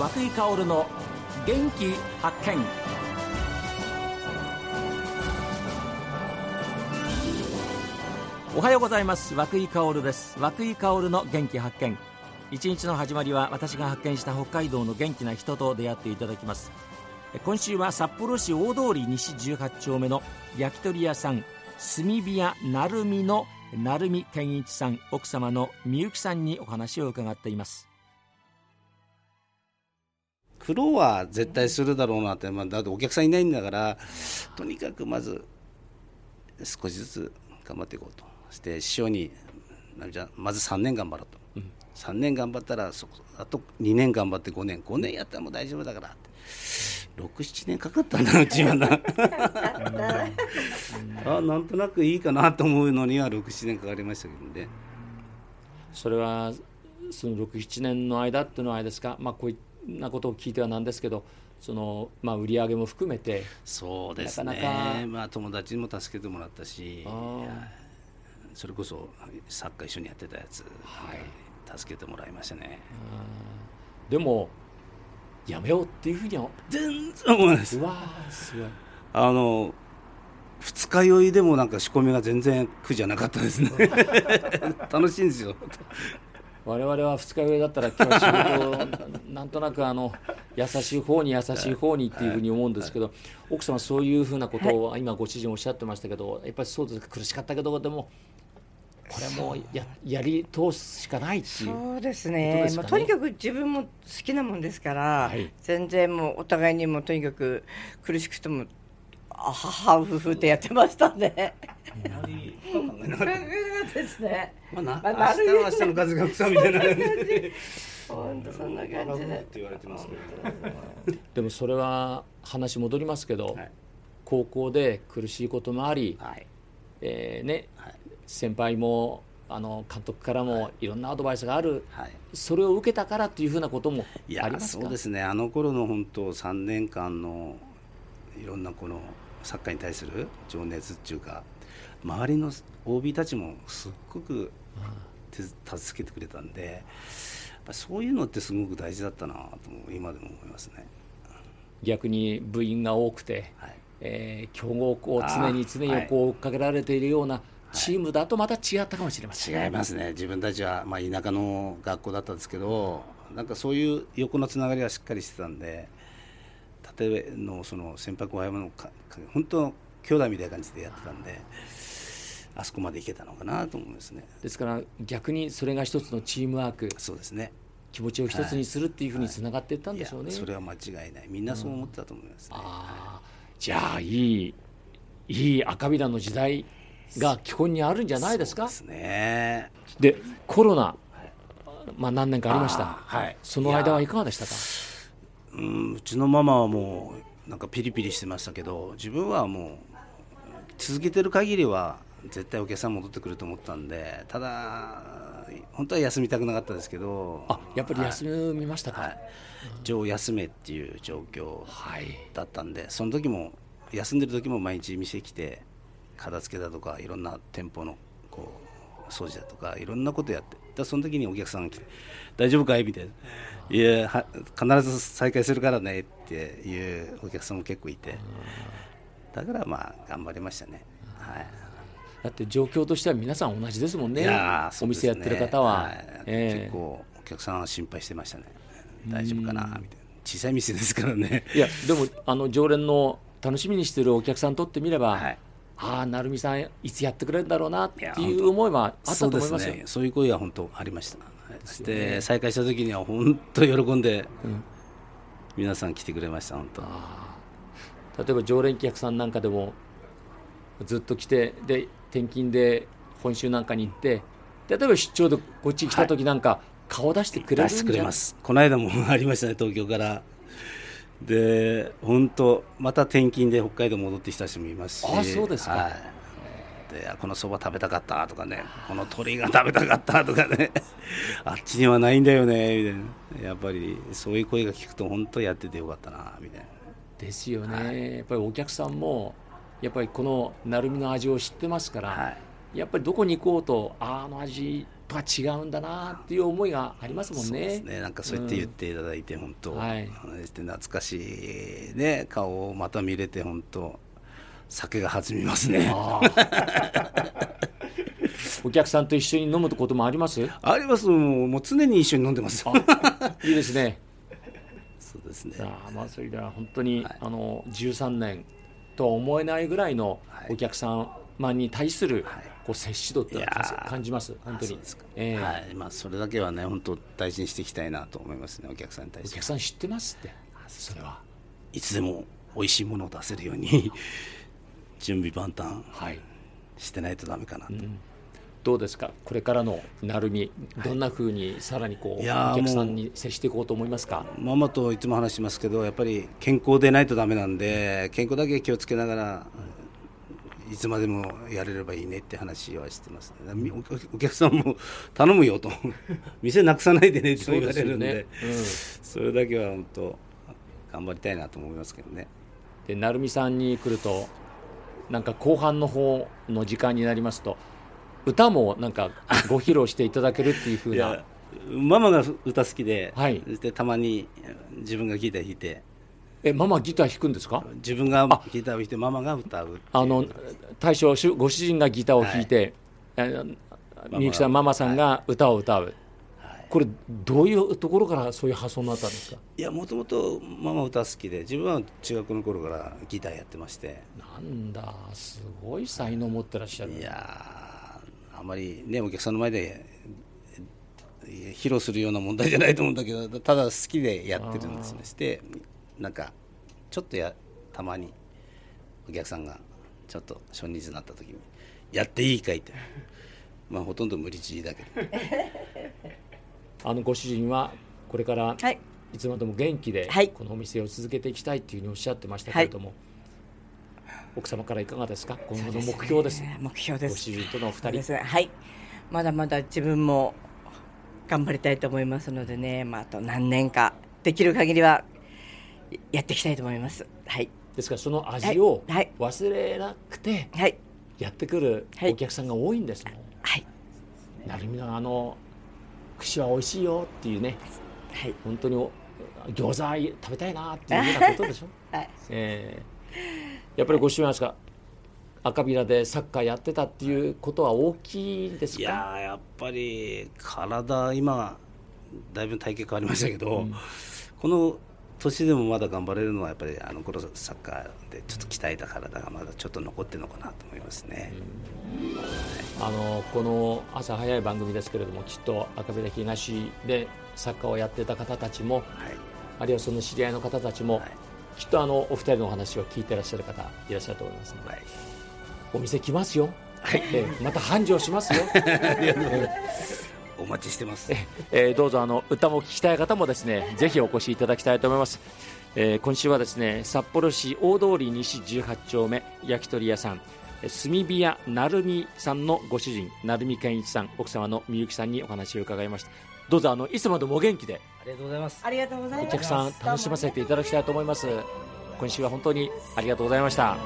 和井薫の元気発見。おはようございます。和井薫です。和久井薫の元気発見。一日の始まりは私が発見した北海道の元気な人と出会っていただきます。今週は札幌市大通り西18丁目の焼き鳥屋さん炭火屋成美の成美健一さん奥様のみゆきさんにお話を伺っています。苦労は絶対するだろうなって、まあ、だってお客さんいないんだからとにかくまず少しずつ頑張っていこうとして師匠にまず3年頑張ろうと、うん、3年頑張ったらそあと2年頑張って5年。5年やったらもう大丈夫だからって。67年かかったなうちはな。あなんとなくいいかなと思うのには67年かかりましたけどね。それはその67年の間っていうのはあれですか、まあ、こういったことを聞いてはなんですけどその、まあ、売り上げも含めてそうですね。なかなか、まあ、友達にも助けてもらったしそれこそサッカー一緒にやってたやつ、はい、助けてもらいましたね。でもやめようっていうふうには。全然思わないです。うわすごい。あの二日酔いでもなんか仕込みが全然苦じゃなかったですね。楽しいんですよ我々は二日酔いだったら今日仕事なんとなくあの 優しい方に優しい方にっていうふうに思うんですけど、奥様そういうふうなことを今ご主人おっしゃってましたけどやっぱりそうです苦しかったけどでもこれもややり通すしかないっていう。そうですね、ね、まあ、とにかく自分も好きなもんですから、はい、全然もうお互いにもとにかく苦しくてもあ母夫婦ってやってましたね。あり考えなかった。ですね。まあな、まあ、明日は明日の数が草みたいな。感じ。本当そんな感じで。でもそれは話戻りますけど、はい、高校で苦しいこともあり、はい、えー、ね、はい、先輩もあの監督からもい。ろんなアドバイスがある、はい、それを受けたからというふうなこともありますか？そうですね。あの頃の本当3年間のいろんなこのサッカーに対する情熱っていうか周りの OB たちもすっごく助けてくれたんでそういうのってすごく大事だったなと今でも思いますね。逆に部員が多くて、はい、えー、強豪を常に常にこう追っかけられているような、チームだとまた違ったかもしれません、はい、違いますね、自分たちは、まあ、田舎の学校だったんですけど、なんかそういう横のつながりはしっかりしてたんで、例えのその先輩後輩の本当、兄弟みたいな感じでやってたんで、あそこまでいけたのかなと思いますね。ですから逆にそれが一つのチームワークそうですね気持ちを一つにするっていうふうにつながっていったんでしょうね、はいはい、それは間違いないみんなそう思ってたと思います、ねうんはい、じゃあいいいい赤びらの時代が基本にあるんじゃないですか？ですね。でコロナ、まあ何年かありました。はい。その間はいかがでしたか？うん、うちのママはもうなんかピリピリしてましたけど、自分はもう続けてる限りは絶対お客さん戻ってくると思ったんで、ただ本当は休みたくなかったですけど、あ、やっぱり休みましたか。はい、上休めっていう状況だったんで、その時も休んでる時も毎日店来て。片付けだとかいろんな店舗のこう掃除だとかいろんなことやってだその時にお客さんが来て「大丈夫かい?」みたいな「いや必ず再開するからね」っていうお客さんも結構いて。だからまあ頑張りましたね。はい。だって状況としては皆さん同じですもんね、ね。お店やってる方は、はい。えー、結構お客さんは心配してましたね、大丈夫かなみたいな、小さい店ですからね。いやでもあの常連の楽しみにしてるお客さんにとってみれば、はい、ああ成美さんいつやってくれるんだろうなっていう思いはあったと思いますよ。ね、そういう声は本当ありました、そして再開した時には本当喜んで、うん、皆さん来てくれました本当。例えば常連客さんなんかでもずっと来てで転勤で本州なんかに行って例えば出張でこっち来た時なんか、はい、顔出してくれるんじゃ出してくれます。この間もありましたね東京からで本当また転勤で北海道戻ってきた人もいますし。あそうですか、はい、でこのそば食べたかったとかね。この鶏が食べたかったとかね。あっちにはないんだよねみたいな。やっぱりそういう声が聞くと本当やっててよかったなみたいな。ですよね、はい、やっぱりお客さんもやっぱりこの鳴海の味を知ってますから、はい、やっぱりどこに行こうとあの味とは違うんだなっていう思いがありますもんね。そうですね。なんかそうやって言っていただいて、うん、本当、はい、懐かしい、ね、顔をまた見れて本当。酒が弾みますね。お客さんと一緒に飲むこともあります？あります。もう常に一緒に飲んでます。いいですね。そうですね。あまあそれでは本当に、はい、あの13年とは思えないぐらいのお客様に対する、はい、こう接し度って感じます？本当に。えー、はい。まあ、それだけはね本当大事にしていきたいなと思いますねお客さんに対して。お客さん知ってますって。それは。いつでも美味しいものを出せるように 準備万端。してないとだめかなと、うん。どうですか、これからの成海、どんなふうにさらにこう、お客さんに接していこうと思いますか？ママといつも話しますけど、やっぱり健康でないとだめなんで、健康だけ気をつけながら、いつまでもやれればいいねって話はしてます、ね、お客さんも頼むよと、店なくさないでねって言われるんで、そ、ね。うん、それだけは本当、頑張りたいなと思いますけどね。で成美さんに来るとなんか後半の方の時間になりますと歌もなんかご披露していただけるっていうふうなママが歌好きで,、はい、でたまに自分がギター弾いてえママギター弾くんですか？自分がギターを弾いてママが歌うあの大将ご主人がギターを弾いて、はい、みゆきさんママさんが歌を歌う、はい、これどういうところからそういう発想になったんですか？いやもともとママ歌好きで自分は中学の頃からギターやってまして。なんだすごい才能持ってらっしゃる。いやあまりねお客さんの前で披露するような問題じゃないと思うんだけどただ好きでやってるんですね。してなんかちょっとやたまにお客さんがちょっと初日になった時に「やっていいかい?」って。まあほとんど無理強いだけど。あのご主人はこれから、はい、いつまでも元気でこのお店を続けていきたいっていうふうにおっしゃってましたけれども、はい奥様からいかがですか？今後の目標です、ね、目標です。ご主人とのお二人、ね、はい。まだまだ自分も頑張りたいと思いますのでね、まあ、あと何年かできる限りはやっていきたいと思います。はい。ですからその味を忘れなくてやってくるお客さんが多いんですもん。はい。成美のあの串は美味しいよっていうね、はい、本当に餃子食べたいなっていうようなことでしょ、はい。えーやっぱりご主人が赤ビラでサッカーやってたっていうことは大きいですか？いややっぱり体今だいぶ体型変わりましたけど、うん、この年でもまだ頑張れるのはやっぱりあの頃サッカーでちょっと鍛えた体がまだちょっと残ってるのかなと思いますね、うん、あのこの朝早い番組ですけれどもきっと赤ビラ東でサッカーをやってた方たちも、はい、あるいはその知り合いの方たちも、はい。きっとあのお二人のお話を聞いていらっしゃる方いらっしゃると思います。ので、はい、お店来ますよ、はい、えまた繁盛しますよ お待ちしてます、えー、どうぞあの歌も聞きたい方もですねぜひお越しいただきたいと思います、えー、今週はですね札幌市大通西18丁目焼き鳥屋さん。炭火屋成美さんのご主人成美健一さん奥様のみゆきさんにお話を伺いました。どうぞあのいつまでもお元気で。ありがとうございます。ありがとうございます。お客さん楽しませていただきたいと思います。今週は本当にありがとうございました